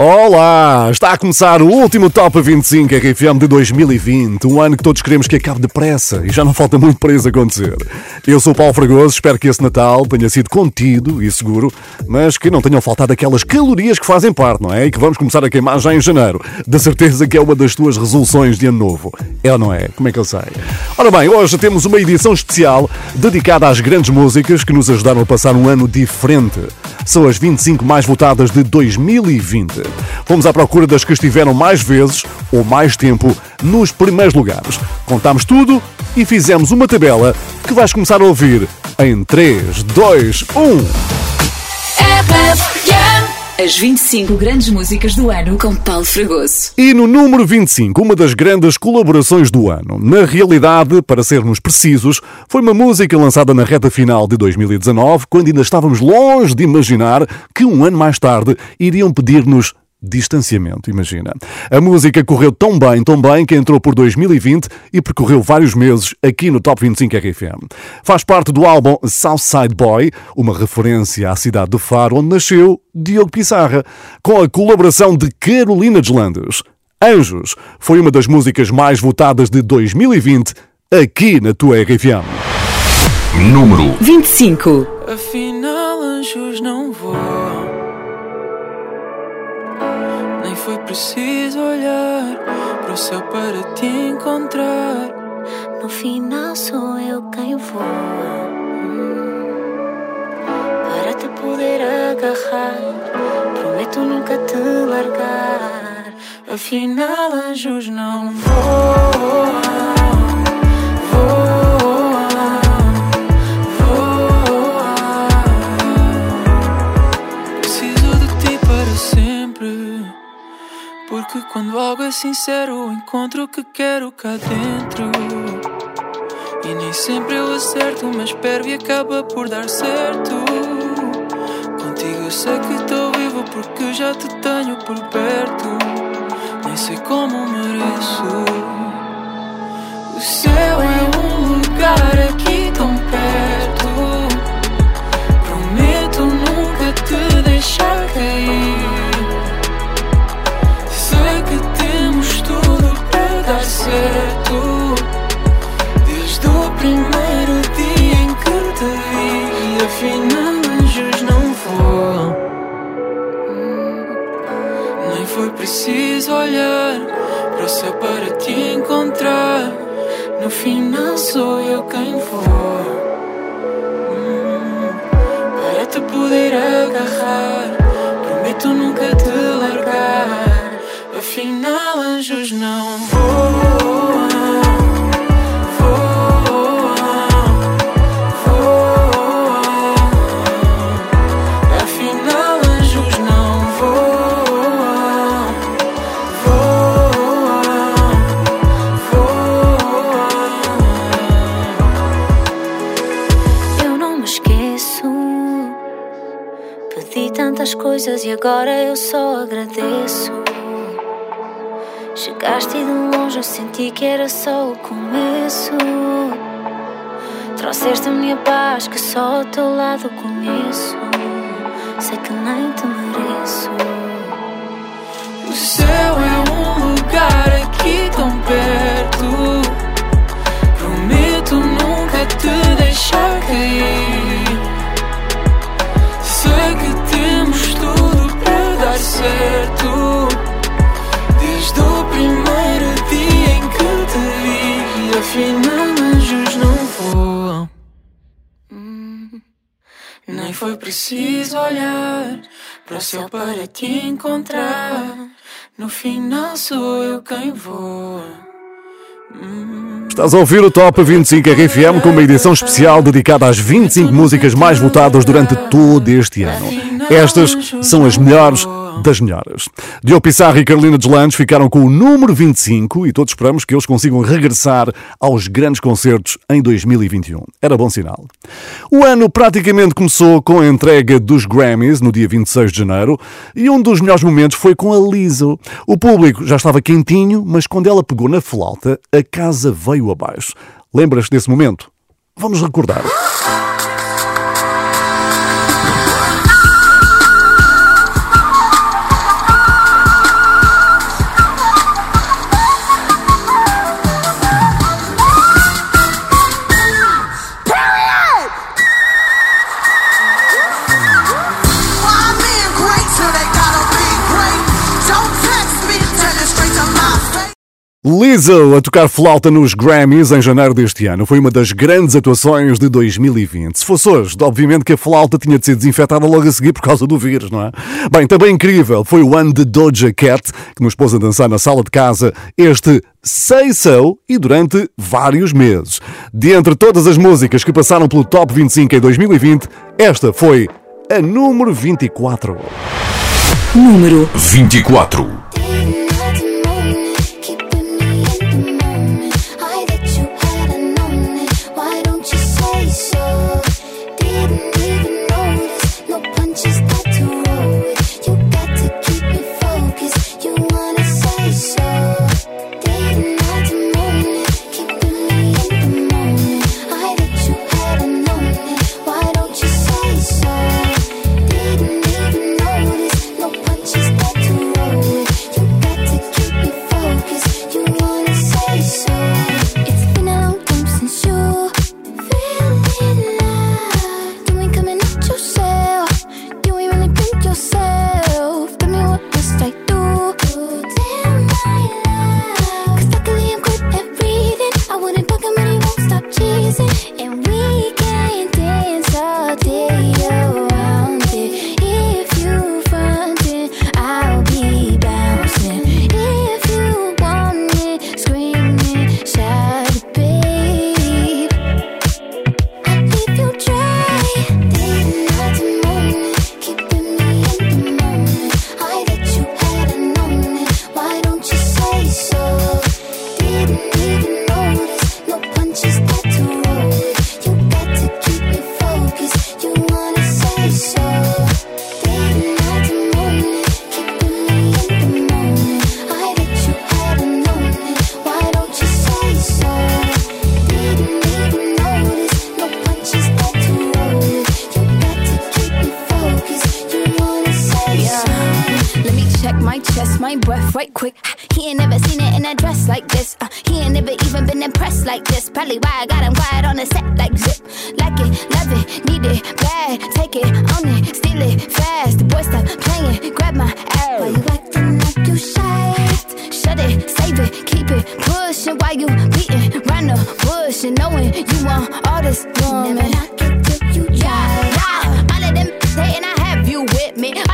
Olá! Está a começar o último Top 25 RFM de 2020, um ano que todos queremos que acabe depressa e já não falta muito para isso acontecer. Eu sou o Paulo Fragoso, espero que esse Natal tenha sido contido e seguro, mas que não tenham faltado aquelas calorias que fazem parte, não é? E que vamos começar a queimar já em janeiro. Da certeza que é uma das tuas resoluções de ano novo. É ou não é? Como é que eu sei? Ora bem, hoje temos uma edição especial dedicada às grandes músicas que nos ajudaram a passar um ano diferente. São as 25 mais votadas de 2020. Fomos à procura das que estiveram mais vezes ou mais tempo nos primeiros lugares. Contámos tudo e fizemos uma tabela que vais começar a ouvir em 3, 2, 1. RFM. As 25 grandes músicas do ano com Paulo Fragoso. E no número 25, uma das grandes colaborações do ano. Na realidade, para sermos precisos, foi uma música lançada na reta final de 2019, quando ainda estávamos longe de imaginar que um ano mais tarde iriam pedir-nos distanciamento, imagina. A música correu tão bem, tão bem, que entrou por 2020 e percorreu vários meses aqui no Top 25 RFM. Faz parte do álbum Southside Boy, uma referência à cidade do Faro, onde nasceu Diogo Pissarra, com a colaboração de Carolina Deslandes. Anjos foi uma das músicas mais votadas de 2020 aqui na tua RFM. Número 25. Afinal, anjos não voam. Foi preciso olhar para o céu para te encontrar. No final sou eu quem voa Para te poder agarrar Prometo nunca te largar Afinal, anjos não voam. Quando algo é sincero, encontro o que quero cá dentro. E nem sempre eu acerto, mas espero e acaba por dar certo. Contigo eu sei que estou vivo porque já te tenho por perto. Nem sei como mereço. O céu é um lugar aqui tão perto. Prometo nunca te deixar cair. Dar certo. Desde o primeiro dia em que te vi, afinal anjos não voam. Nem foi preciso olhar para o céu para te encontrar. No final sou eu quem. Hum, Para te poder agarrar, prometo nunca te largar. Afinal, anjos não voam. Coisas e agora eu só agradeço Chegaste de longe eu senti que era só o começo Trouxeste a minha paz que só ao teu lado conheço Sei que nem te mereço O céu é um lugar aqui tão perto. Prometo nunca te deixar cair. Desde o primeiro dia em que te vi, afinal anjos não voam. Hum, Nem foi preciso olhar para o céu para te encontrar. No final sou eu quem voa. Estás a ouvir o Top 25 RFM com uma edição especial dedicada às 25 músicas mais votadas durante todo este ano. Estas são as melhores das melhoras. Diogo Pissarra e Carolina Deslandes ficaram com o número 25 e todos esperamos que eles consigam regressar aos grandes concertos em 2021. Era bom sinal. O ano praticamente começou com a entrega dos Grammys no dia 26 de janeiro e um dos melhores momentos foi com a Lizzo. O público já estava quentinho, mas quando ela pegou na flauta, a casa veio abaixo. Lembras desse momento? Vamos recordar. Lizzo a tocar flauta nos Grammys em janeiro deste ano foi uma das grandes atuações de 2020. Se fosse hoje, obviamente que a flauta tinha de ser desinfetada logo a seguir por causa do vírus, não é? Bem, também incrível foi o ano de Doja Cat, que nos pôs a dançar na sala de casa este Say So e durante vários meses. De entre todas as músicas que passaram pelo Top 25 em 2020, esta foi a número 24. Número 24. save it, keep it pushing while you beating round the bush and knowing you want all this woman. Never knock it till you try. Yeah, yeah. All of them hating, I have you with me.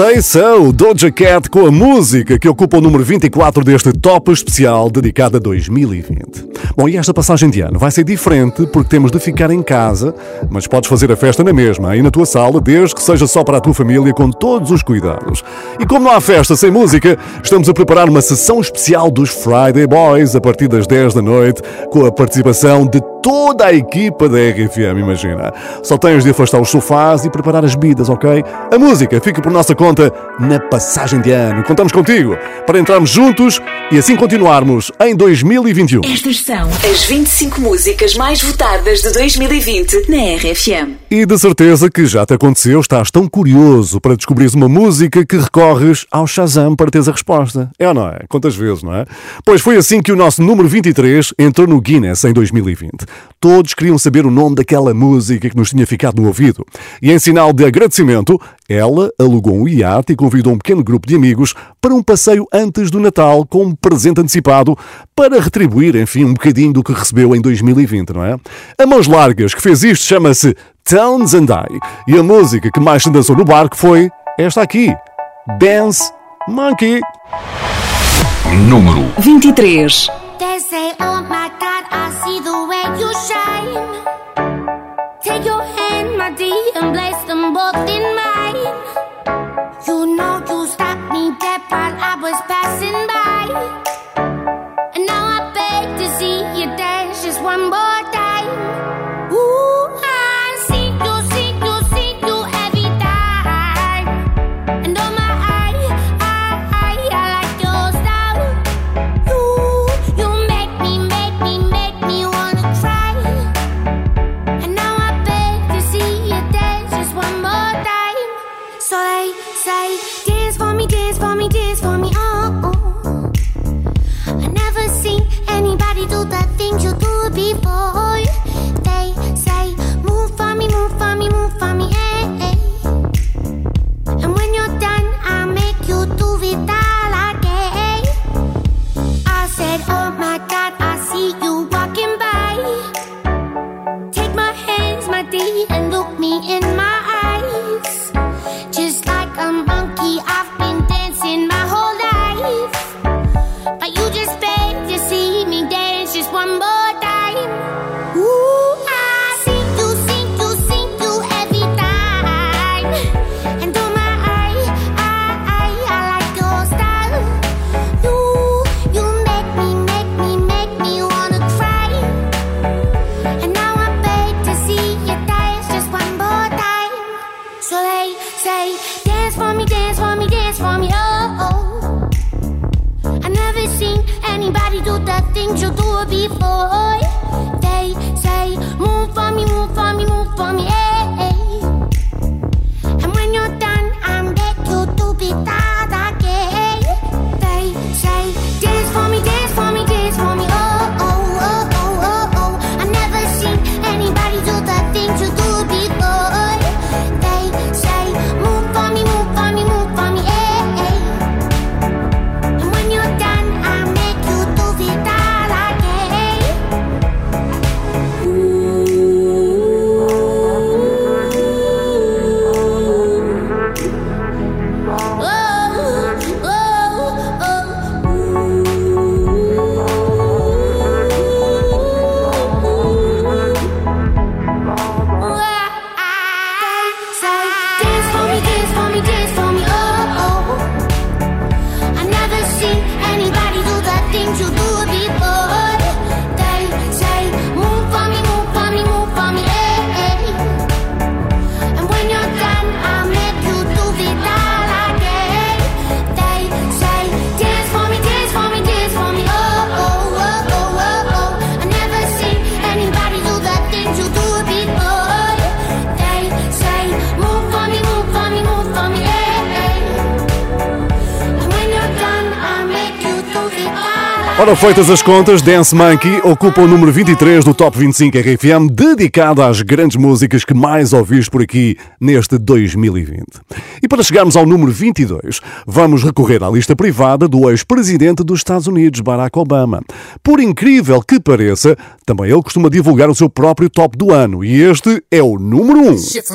Say So, Doja Cat com a música que ocupa o número 24 deste top especial dedicado a 2020. Bom, e esta passagem de ano vai ser diferente porque temos de ficar em casa, mas podes fazer a festa na mesma, aí na tua sala, desde que seja só para a tua família, com todos os cuidados. E como não há festa sem música, estamos a preparar uma sessão especial dos Friday Boys a partir das 10 da noite, com a participação de toda a equipa da RFM, imagina. Só tens de afastar os sofás e preparar as bebidas, ok? A música fica por nossa conta na passagem de ano. Contamos contigo para entrarmos juntos e assim continuarmos em 2021. Estas são as 25 músicas mais votadas de 2020 na RFM. E de certeza que já te aconteceu, estás tão curioso para descobrires uma música que recorres ao Shazam para teres a resposta. É ou não é? Quantas vezes, não é? Pois foi assim que o nosso número 23 entrou no Guinness em 2020. Todos queriam saber o nome daquela música que nos tinha ficado no ouvido. E em sinal de agradecimento, ela alugou um iate e convidou um pequeno grupo de amigos para um passeio antes do Natal com um presente antecipado para retribuir, enfim, um bocadinho do que recebeu em 2020, não é? A Mãos Largas que fez isto chama-se Towns and I e a música que mais se dançou no barco foi esta aqui, Dance Monkey. Número 23. They say, oh my God, I see the way you shine. Take your hand, my dear, and place them both in mine. You know you stopped me dead while I was passing by. Feitas as contas, Dance Monkey ocupa o número 23 do Top 25 RFM, dedicado às grandes músicas que mais ouviste por aqui neste 2020. E para chegarmos ao número 22, vamos recorrer à lista privada do ex-presidente dos Estados Unidos, Barack Obama. Por incrível que pareça, também ele costuma divulgar o seu próprio top do ano, e este é o número 1. Shit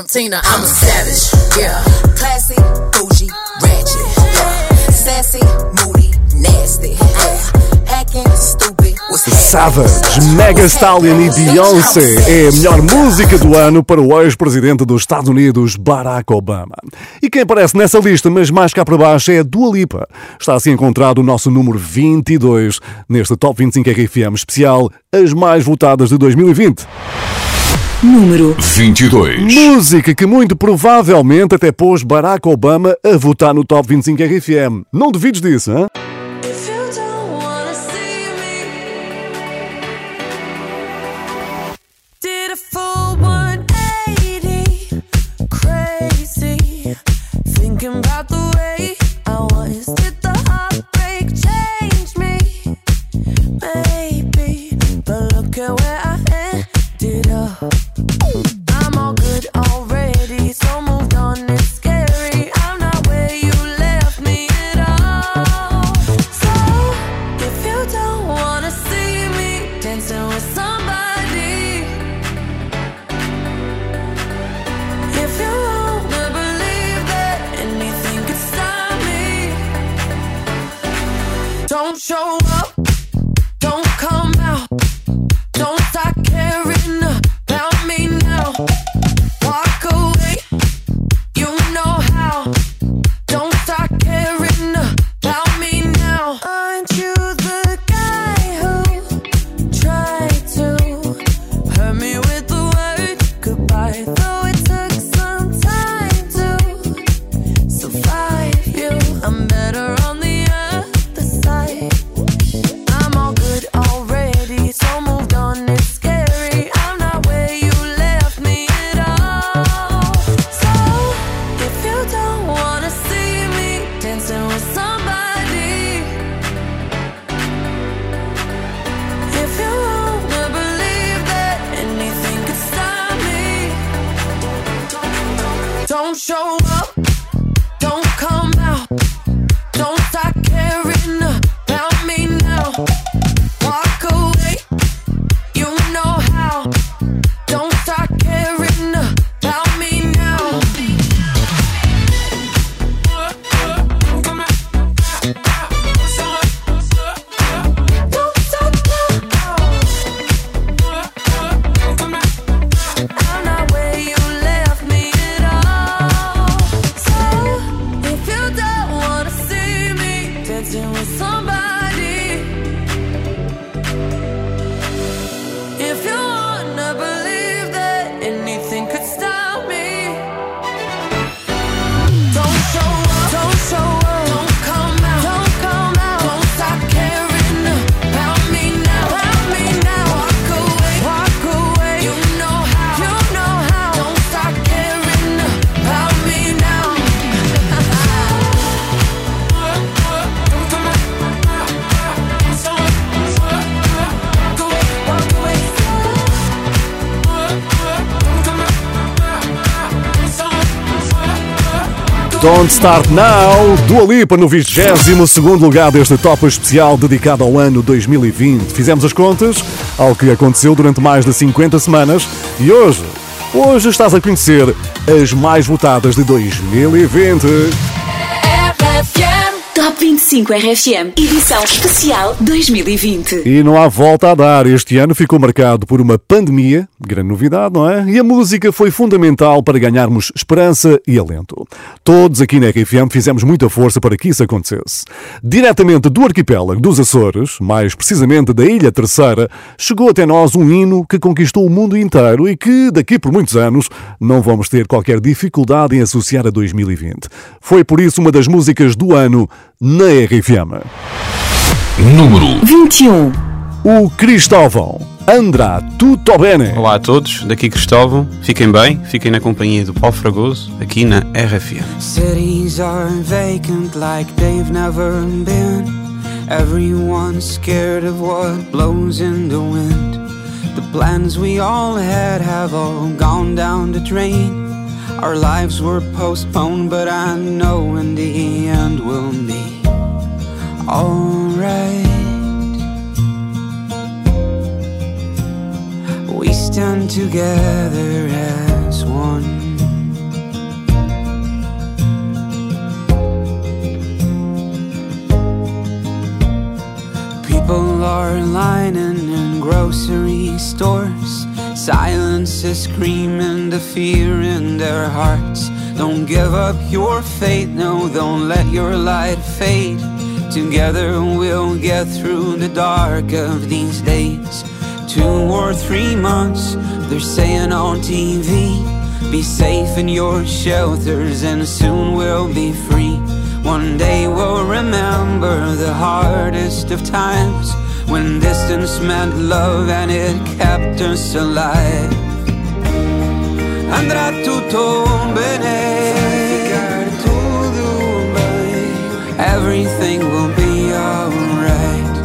Savage, Mega Stallion e Beyoncé é a melhor música do ano para o ex-presidente dos Estados Unidos, Barack Obama. E quem aparece nessa lista, mas mais cá para baixo, é a Dua Lipa. Está assim encontrado o nosso número 22 neste Top 25 RFM especial, as mais votadas de 2020. Número 22. Música que muito provavelmente até pôs Barack Obama a votar no Top 25 RFM. Não duvides disso, hein? show up. Don't Start Now, Dua Lipa no 22 lugar deste top especial dedicado ao ano 2020. Fizemos as contas ao que aconteceu durante mais de 50 semanas e hoje, hoje estás a conhecer as mais votadas de 2020. Top 25 RFM, edição especial 2020. E não há volta a dar. Este ano ficou marcado por uma pandemia, grande novidade, não é? E a música foi fundamental para ganharmos esperança e alento. Todos aqui na RFM fizemos muita força para que isso acontecesse. Diretamente do arquipélago dos Açores, mais precisamente da Ilha Terceira, chegou até nós um hino que conquistou o mundo inteiro e que, daqui por muitos anos, não vamos ter qualquer dificuldade em associar a 2020. Foi por isso uma das músicas do ano na RFM. Número 21. O Cristóvão. Andrá Tutto Bene. Olá a todos, daqui Cristóvão. Fiquem bem, fiquem na companhia do Paulo Fragoso, aqui na RFM. Cities are vacant like they've never been. Everyone's scared of what blows in the wind. The plans we all had have all gone down the drain. Our lives were postponed, but I know in the end we'll be alright. We stand together as one. Are lining in grocery stores. Silence is screaming the fear in their hearts. Don't give up your faith, no, don't let your light fade. Together we'll get through the dark of these days. Two or three months, they're saying on TV. Be safe in your shelters, and soon we'll be free. One day we'll remember the hardest of times when distance meant love and it kept us alive. Andrà tutto bene, everything will be alright.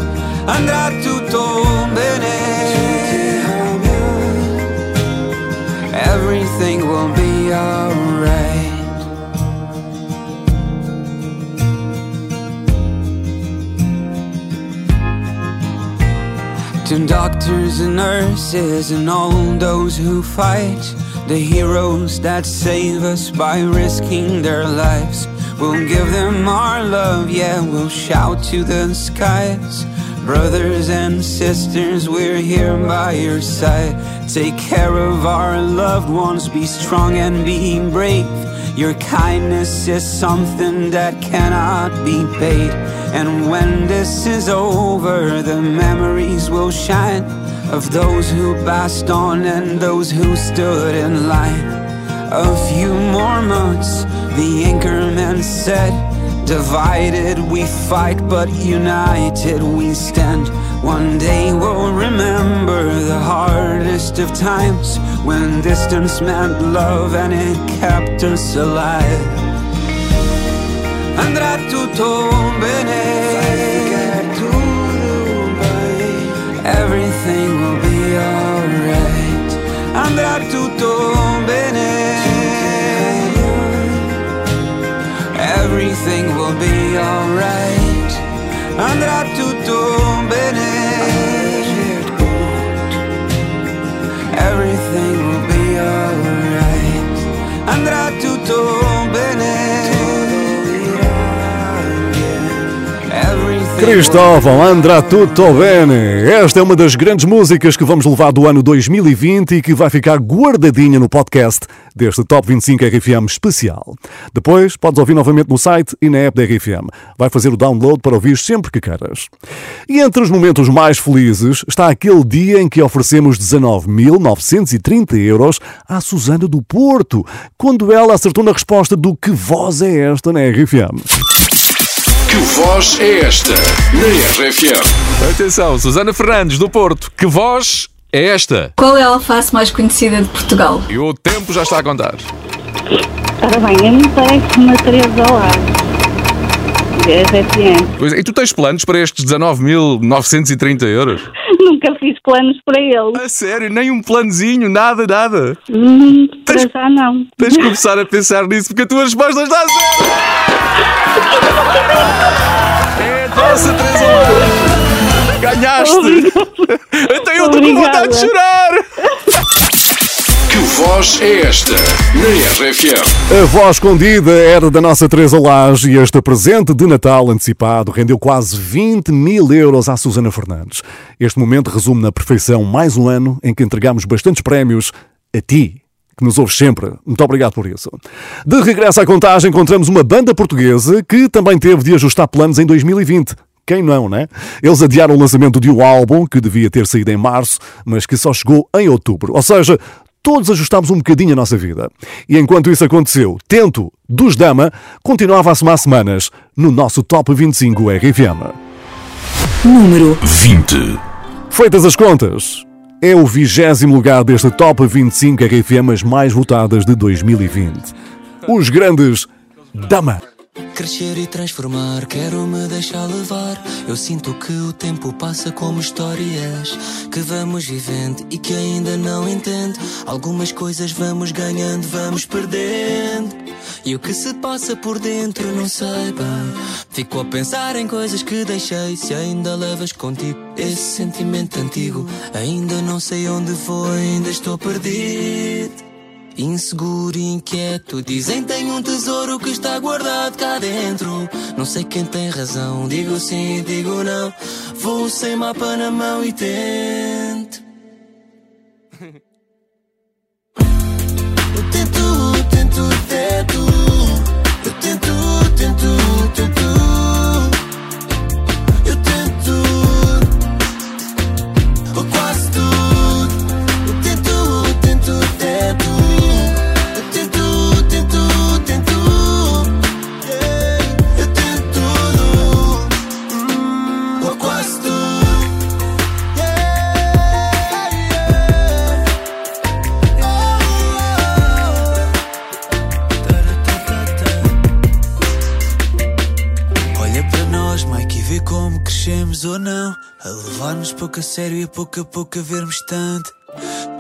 Andrà tutto bene, To doctors and nurses and all those who fight, the heroes that save us by risking their lives. We'll give them our love, yeah, we'll shout to the skies. Brothers and sisters, we're here by your side. Take care of our loved ones, be strong and be brave. Your kindness is something that cannot be paid. And when this is over, the memories will shine of those who passed on and those who stood in line. A few more months, the anchorman said. Divided we fight, but united we stand. One day we'll remember the hardest of times when distance meant love and it kept us alive. Andrà tutto bene. Cristóvão, andrá tutto bene. Esta é uma das grandes músicas que vamos levar do ano 2020 e que vai ficar guardadinha no podcast deste Top 25 RFM especial. Depois podes ouvir novamente no site e na app da RFM. Vai fazer o download para ouvir sempre que queiras. E entre os momentos mais felizes está aquele dia em que oferecemos 19.930 euros à Susana do Porto, quando ela acertou na resposta do que voz é esta na RFM. Que voz é esta na RFM? Atenção, Susana Fernandes, do Porto. Que voz é esta? Qual é a alface mais conhecida de Portugal? E o tempo já está a contar. Ora bem, a mim parece uma Teresa ao ar. Pois, e tu tens planos para estes 19.930 euros? Nunca fiz planos para ele. A sério? Nem um planozinho? Nada, nada? Hum, para já não. Tens de começar a pensar nisso porque a tua resposta está a zero! É a nossa. Ganhaste! Então eu estou com vontade de chorar! É esta na RFM? A voz escondida era da nossa Teresa Lage e este presente de Natal antecipado rendeu quase 20 mil euros à Susana Fernandes. Este momento resume na perfeição mais um ano em que entregamos bastantes prémios a ti. Que nos ouves sempre. Muito obrigado por isso. De regresso à contagem, encontramos uma banda portuguesa que também teve de ajustar planos em 2020. Quem não, né? Eles adiaram o lançamento de um álbum que devia ter saído em março, mas que só chegou em outubro. Ou seja, todos ajustámos um bocadinho a nossa vida. E enquanto isso aconteceu, Tento, dos Dama, continuava a somar semanas no nosso Top 25 RFM. Número 20. Feitas as contas, é o vigésimo lugar deste Top 25 RFMs mais votadas de 2020. Os grandes Dama. Crescer e transformar, quero me deixar levar. Eu sinto que o tempo passa como histórias que vamos vivendo e que ainda não entendo. Algumas coisas vamos ganhando, vamos perdendo. E o que se passa por dentro não sei bem. Fico a pensar em coisas que deixei. Se ainda levas contigo esse sentimento antigo, ainda não sei onde vou, ainda estou perdido. Inseguro e inquieto, dizem tenho um tesouro que está guardado cá dentro. Não sei quem tem razão, digo sim, digo não. Vou sem mapa na mão e tento. Eu tento, tento, tento. Eu tento, tento, tento. Pouco a sério e pouco a pouco a vermos tanto.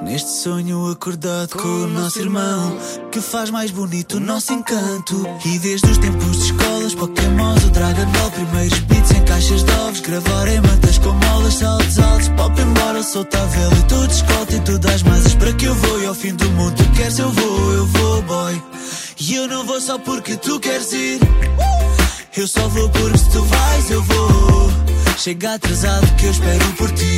Neste sonho acordado com o nosso irmão, que faz mais bonito o nosso encanto. E desde os tempos de escolas, Pokémons, o Dragon Ball, primeiros beats em caixas de ovos, gravar em mantas com molas, saltos altos, pop embora, solta a vela e tudo escolta e tudo às masas para que eu vou. E ao fim do mundo, tu queres, eu vou, eu vou, boy. E eu não vou só porque tu queres ir. Eu só vou porque se tu vais, eu vou. Chega atrasado que eu espero por ti.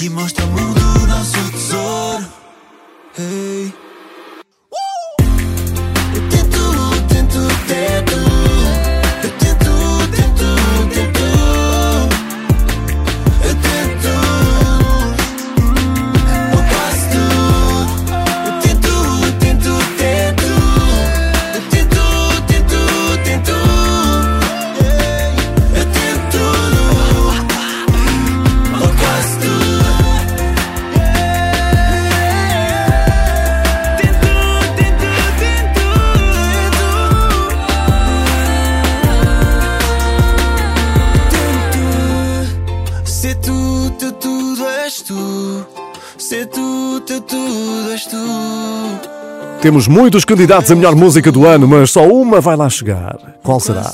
E mostra ao mundo o nosso tesouro. Hey. Eu tento, tento, tento. Temos muitos candidatos a melhor música do ano, mas só uma vai lá chegar. Qual será?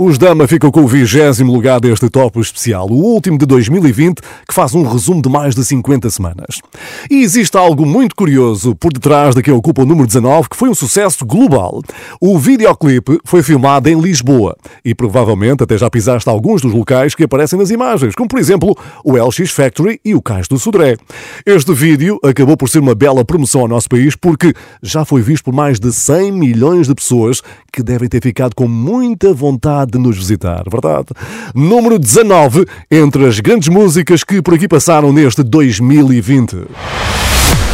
Os Dama ficam com o vigésimo lugar deste top especial, o último de 2020, que faz um resumo de mais de 50 semanas. E existe algo muito curioso por detrás da que ocupa o número 19, que foi um sucesso global. O videoclipe foi filmado em Lisboa e provavelmente até já pisaste alguns dos locais que aparecem nas imagens, como por exemplo o LX Factory e o Cais do Sodré. Este vídeo acabou por ser uma bela promoção ao nosso país porque já foi visto por mais de 100 milhões de pessoas que devem ter ficado com muita vontade de nos visitar, verdade? Número 19 entre as grandes músicas que por aqui passaram neste 2020.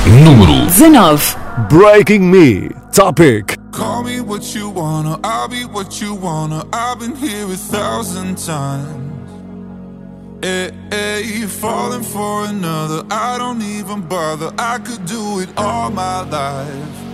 Número 19. Breaking Me, Topic. Call me what you wanna, I'll be what you wanna. I've been here a thousand times. Hey, hey, falling for another, I don't even bother. I could do it all my life.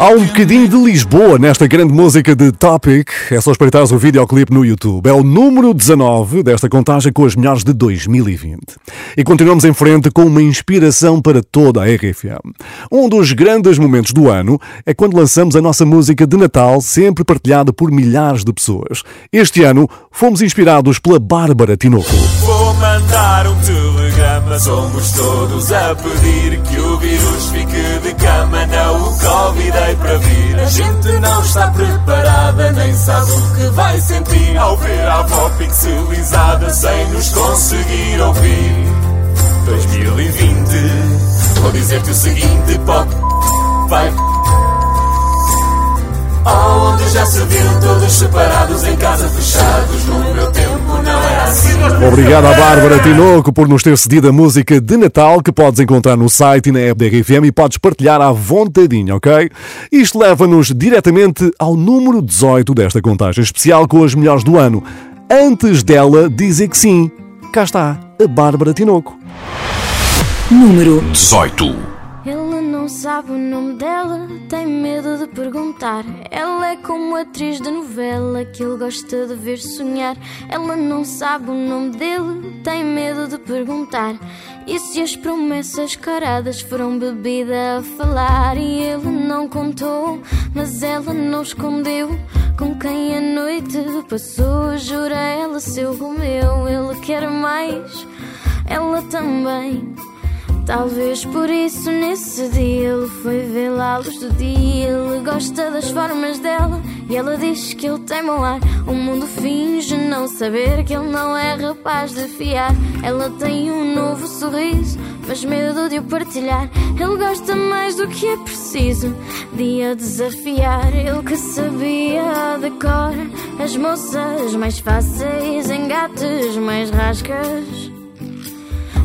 Há um bocadinho de Lisboa nesta grande música de Topic. É só espreitar o videoclipe no YouTube. É o número 19 desta contagem com as melhores de 2020. E continuamos em frente com uma inspiração para toda a RFM. Um dos grandes momentos do ano é quando lançamos a nossa música de Natal, sempre partilhada por milhares de pessoas. Este ano fomos inspirados pela Bárbara Tinoco. Vou mandar um telegrama. Somos todos a pedir que o vírus fique de cama. Não o convidei para vir. A gente não está preparada, nem sabe o que vai sentir ao ver a avó pixelizada sem nos conseguir ouvir. 2020, vou dizer-te o seguinte: pop, vai. Onde já se viram todos separados em casa fechados. No meu tempo. Obrigado à Bárbara Tinoco por nos ter cedido a música de Natal que podes encontrar no site e na app e podes partilhar à vontadinha, ok? Isto leva-nos diretamente ao número 18 desta contagem especial com as melhores do ano. Antes dela dizer que sim, cá está a Bárbara Tinoco. Número 18. Sabe o nome dela, tem medo de perguntar. Ela é como atriz de novela que ele gosta de ver sonhar. Ela não sabe o nome dele, tem medo de perguntar. E se as promessas caradas foram bebida a falar? E ele não contou, mas ela não escondeu. Com quem a noite passou, jura ela seu Romeu. Ele quer mais, ela também. Talvez por isso nesse dia ele foi vê-la à luz do dia. Ele gosta das formas dela e ela diz que ele tem mau ar. O mundo finge não saber que ele não é rapaz de fiar. Ela tem um novo sorriso, mas medo de o partilhar. Ele gosta mais do que é preciso de a desafiar. Ele que sabia de cor as moças mais fáceis, engates mais rascas.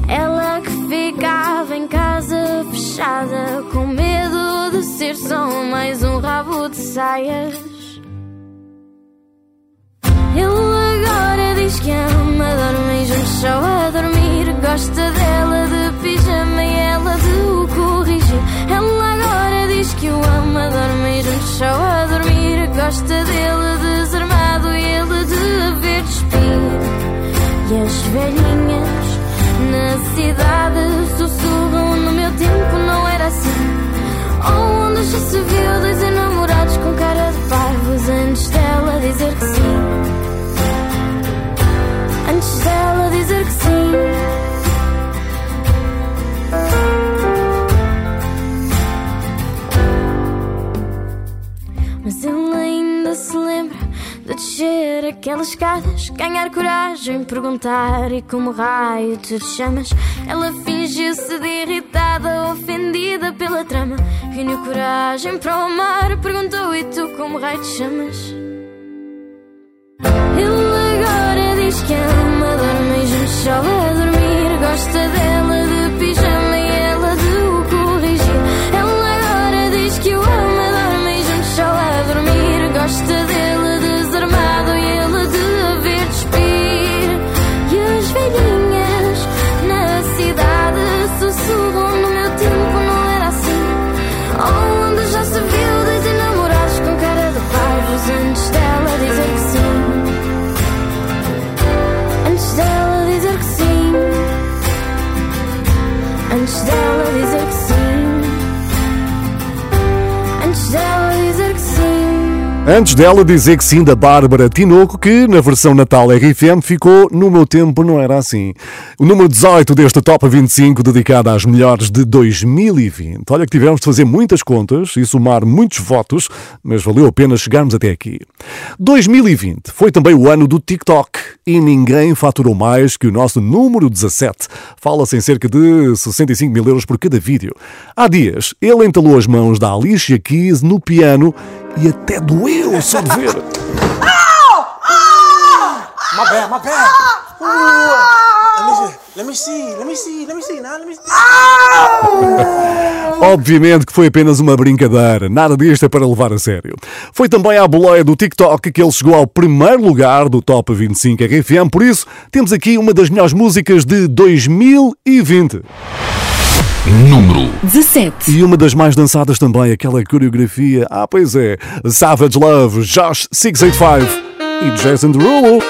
Ela que ficava em casa fechada com medo de ser só mais um rabo de saias. Ele agora diz que ama, dormem juntos só a dormir. Gosta dela de pijama e ela de o corrigir. Ela agora diz que o ama, dormem juntos só a dormir. Gosta dele desarmado e ele de ver despir. E as velhinhas na cidade sussurram no meu tempo não era assim. Onde já se viu dois enamorados com cara de parvos Antes dela dizer que sim. Antes dela dizer que sim escadas, ganhar coragem, perguntar e como raio te chamas. Ela fingiu-se de irritada, ofendida pela trama. Reuniu coragem para o amar, perguntou e tu como raio te chamas. Ele agora diz que ama, dorme juntos só Antes dela dizer que sim da Bárbara Tinoco, que na versão Natal RFM ficou No Meu Tempo Não Era Assim. O número 18 deste Top 25 dedicado às melhores de 2020. Olha que tivemos de fazer muitas contas e somar muitos votos, mas valeu a pena chegarmos até aqui. 2020 foi também o ano do TikTok e ninguém faturou mais que o nosso número 17. Fala-se em cerca de 65 mil euros por cada vídeo. Há dias, ele entalou as mãos da Alicia Keys no piano e até doeu só de ver. My bad. Ooh, let me see, let me see, let me see, now let me see. Obviamente que foi apenas uma brincadeira, nada disto é para levar a sério. Foi também à boleia do TikTok que ele chegou ao primeiro lugar do Top 25 RFM, por isso temos aqui uma das melhores músicas de 2020. Número 17. E uma das mais dançadas também, aquela coreografia. Ah, pois é. Savage Love, Josh 685 e Jason Derulo.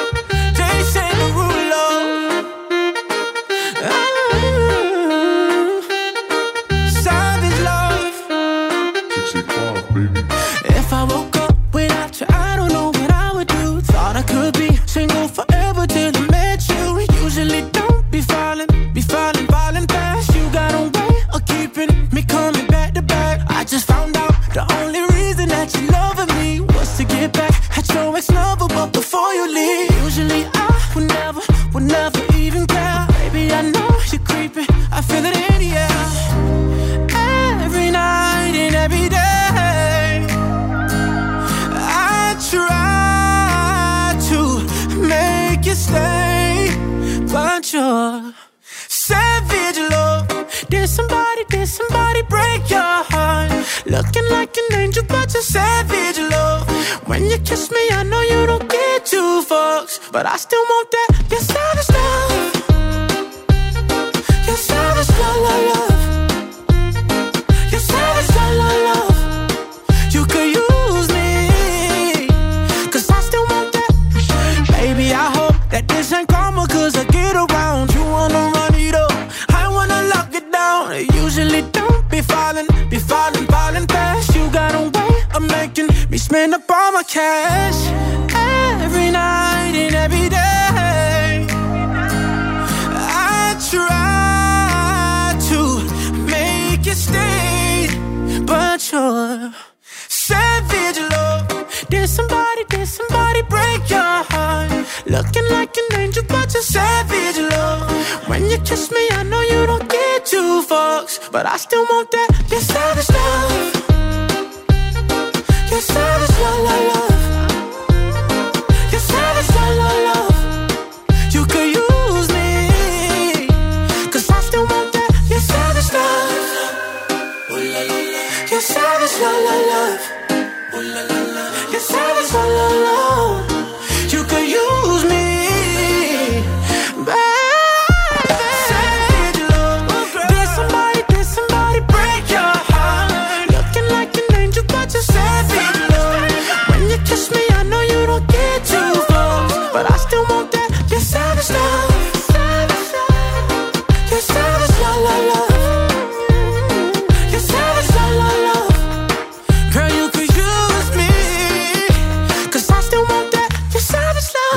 Looking like an angel, but you're savage love. When you kiss me, I know you don't get two fucks, but I still want that. Your savage love. But I still want that. Your savage love.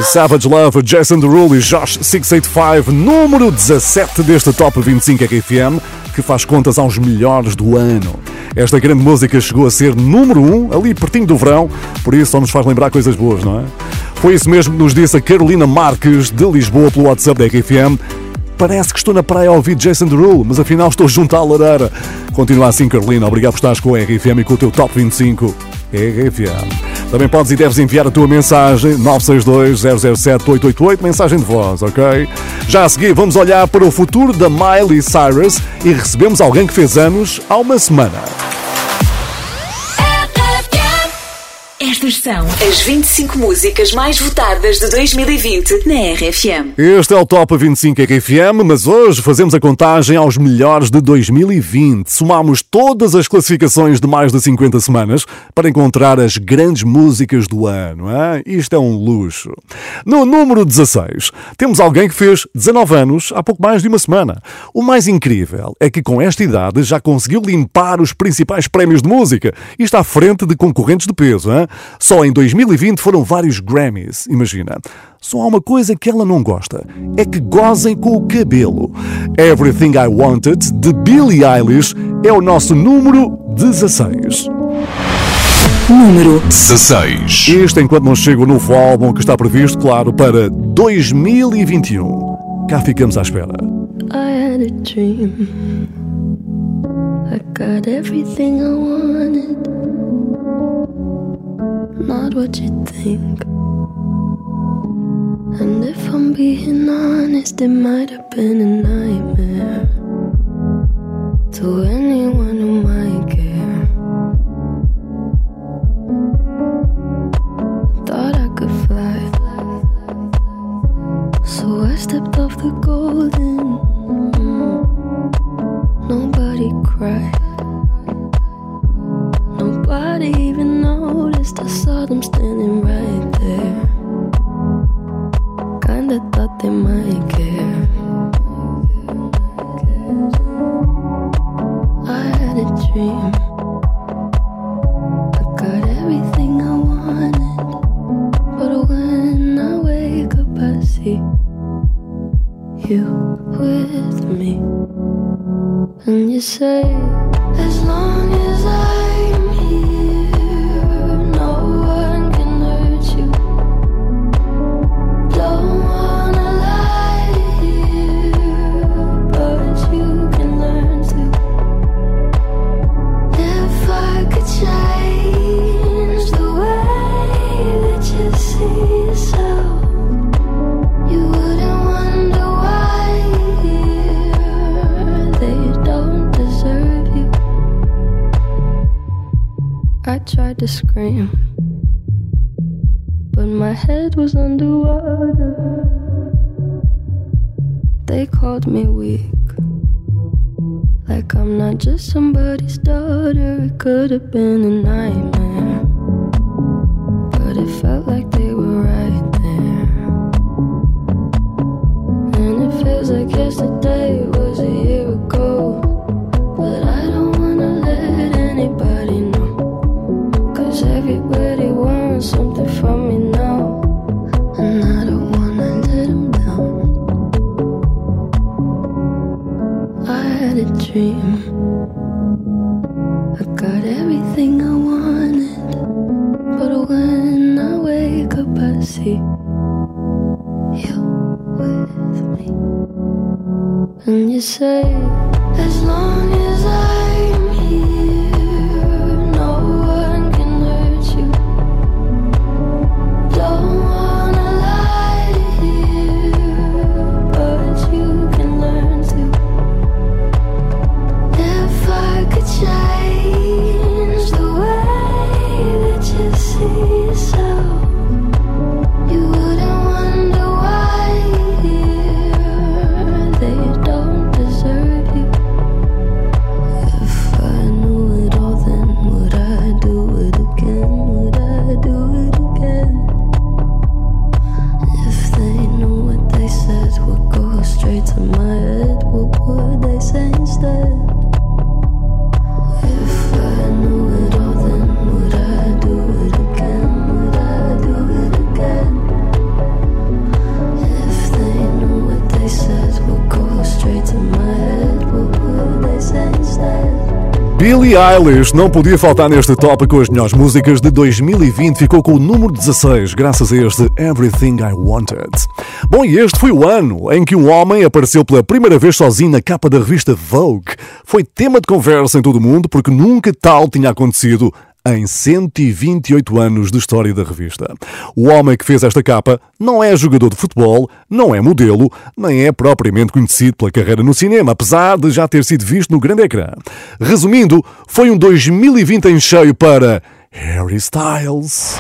Savage love. Jason Derulo e Josh 685, número 17 deste Top 25 RFM, que faz contas aos melhores do ano. Esta grande música chegou a ser número 1, ali pertinho do verão, por isso só nos faz lembrar coisas boas, não é? Foi isso mesmo que nos disse a Carolina Marques, de Lisboa, pelo WhatsApp da RFM. Parece que estou na praia a ouvir Jason Derulo, mas afinal estou junto à lareira. Continua assim, Carolina. Obrigado por estares com a RFM e com o teu Top 25 RFM. Também podes e deves enviar a tua mensagem 962-007-888, mensagem de voz, ok? Já a seguir, vamos olhar para o futuro da Miley Cyrus e recebemos alguém que fez anos há uma semana. Estas são as 25 músicas mais votadas de 2020 na RFM. Este é o Top 25 RFM, mas hoje fazemos a contagem aos melhores de 2020. Somamos todas as classificações de mais de 50 semanas para encontrar as grandes músicas do ano. Hein? Isto é um luxo. No número 16, temos alguém que fez 19 anos há pouco mais de uma semana. O mais incrível é que com esta idade já conseguiu limpar os principais prémios de música e está à frente de concorrentes de peso. Hein? Só em 2020 foram vários Grammys, imagina. Só há uma coisa que ela não gosta: é que gozem com o cabelo. Everything I Wanted, de Billie Eilish, é o nosso número 16. Número 16. Isto enquanto não chega o novo álbum que está previsto, claro, para 2021. Cá ficamos à espera. I had a dream. I got everything I wanted. Not what you think. And if I'm being honest, it might have been a nightmare to anyone They called me weak, like I'm not just somebody's daughter. It could have been a nightmare, Billie Eilish não podia faltar neste top com as melhores músicas de 2020. Ficou com o número 16, graças a este Everything I Wanted. Bom, e este foi o ano em que um homem apareceu pela primeira vez sozinho na capa da revista Vogue. Foi tema de conversa em todo o mundo porque nunca tal tinha acontecido em 128 anos de história da revista. O homem que fez esta capa não é jogador de futebol, não é modelo, nem é propriamente conhecido pela carreira no cinema, apesar de já ter sido visto no grande ecrã. Resumindo, foi um 2020 em cheio para Harry Styles.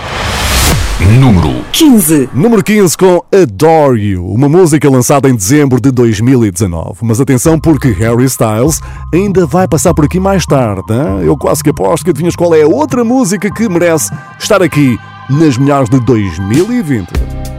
Número 15. Número 15 com Adore You, uma música lançada em dezembro de 2019. Mas atenção porque Harry Styles ainda vai passar por aqui mais tarde. Hein? Eu quase que aposto que adivinhas qual é a outra música que merece estar aqui nas melhores de 2020.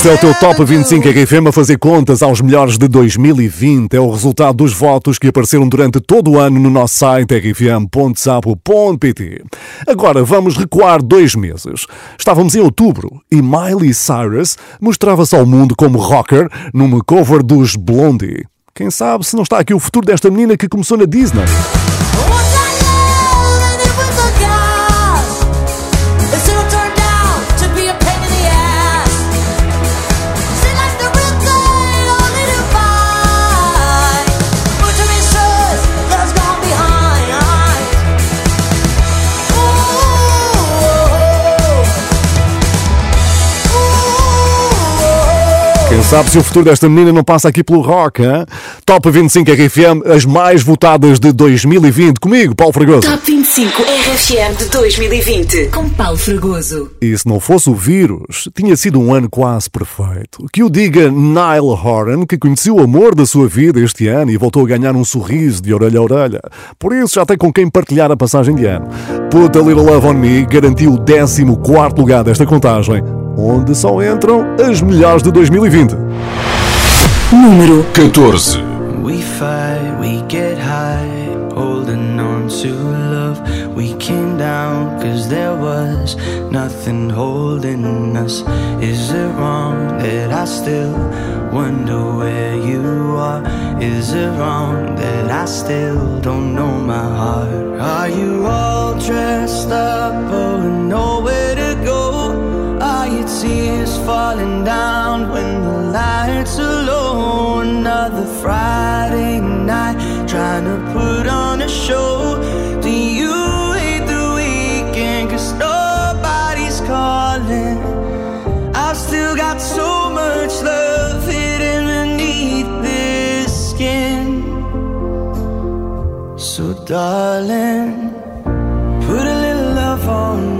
Este é o teu Top 25 RFM a fazer contas aos melhores de 2020. É o resultado dos votos que apareceram durante todo o ano no nosso site rfm.sapo.pt. Agora vamos recuar dois meses. Estávamos em outubro e Miley Cyrus mostrava-se ao mundo como rocker numa cover dos Blondie. Quem sabe se não está aqui o futuro desta menina que começou na Disney. Quem sabe se o futuro desta menina não passa aqui pelo rock, hein? Top 25 RFM, as mais votadas de 2020. Comigo, Paulo Fragoso. Top 25 RFM de 2020 com Paulo Fragoso. E se não fosse o vírus, tinha sido um ano quase perfeito. Que o diga Nile Horan, que conheceu o amor da sua vida este ano e voltou a ganhar um sorriso de orelha a orelha. Por isso já tem com quem partilhar a passagem de ano. Put a Little Love on Me garantiu o 14 lugar desta contagem onde só entram as melhores de 2020. Número 14. We fight, we get high, holding on to love. We came down cause there was nothing holding us. Is it wrong that I still wonder where you are? Is it wrong that I still don't know my heart? Are you all dressed up, oh, nowhere falling down when the lights are low? Another Friday night trying to put on a show. Do you hate the weekend? Cause nobody's calling. I've still got so much love hidden beneath this skin. So, darling, put a little love on me.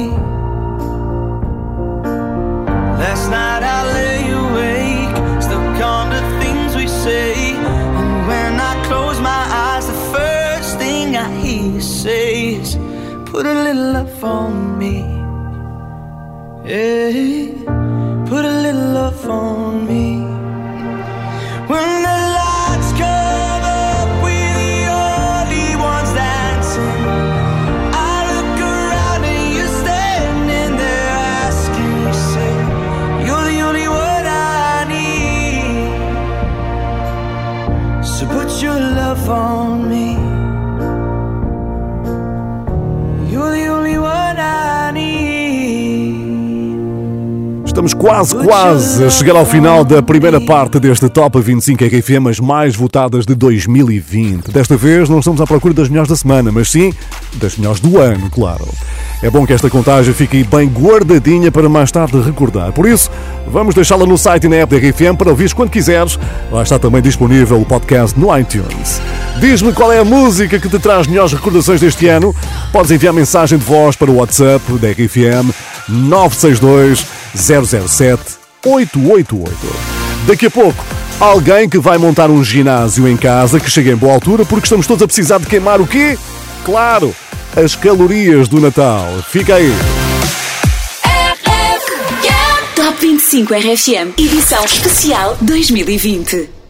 Put a little love on me. Yeah, Estamos quase, quase a chegar ao final da primeira parte deste Top 25 RFM, as mais votadas de 2020. Desta vez não estamos à procura das melhores da semana, mas sim das melhores do ano, claro. É bom que esta contagem fique bem guardadinha para mais tarde recordar. Por isso, vamos deixá-la no site e na app da RFM para ouvir quando quiseres. Lá está também disponível o podcast no iTunes. Diz-me qual é a música que te traz melhores recordações deste ano. Podes enviar mensagem de voz para o WhatsApp da RFM 962 007 888. Daqui a pouco, alguém que vai montar um ginásio em casa que chega em boa altura porque estamos todos a precisar de queimar o quê? Claro, as calorias do Natal. Fica aí. Top 25 RFM, edição especial 2020.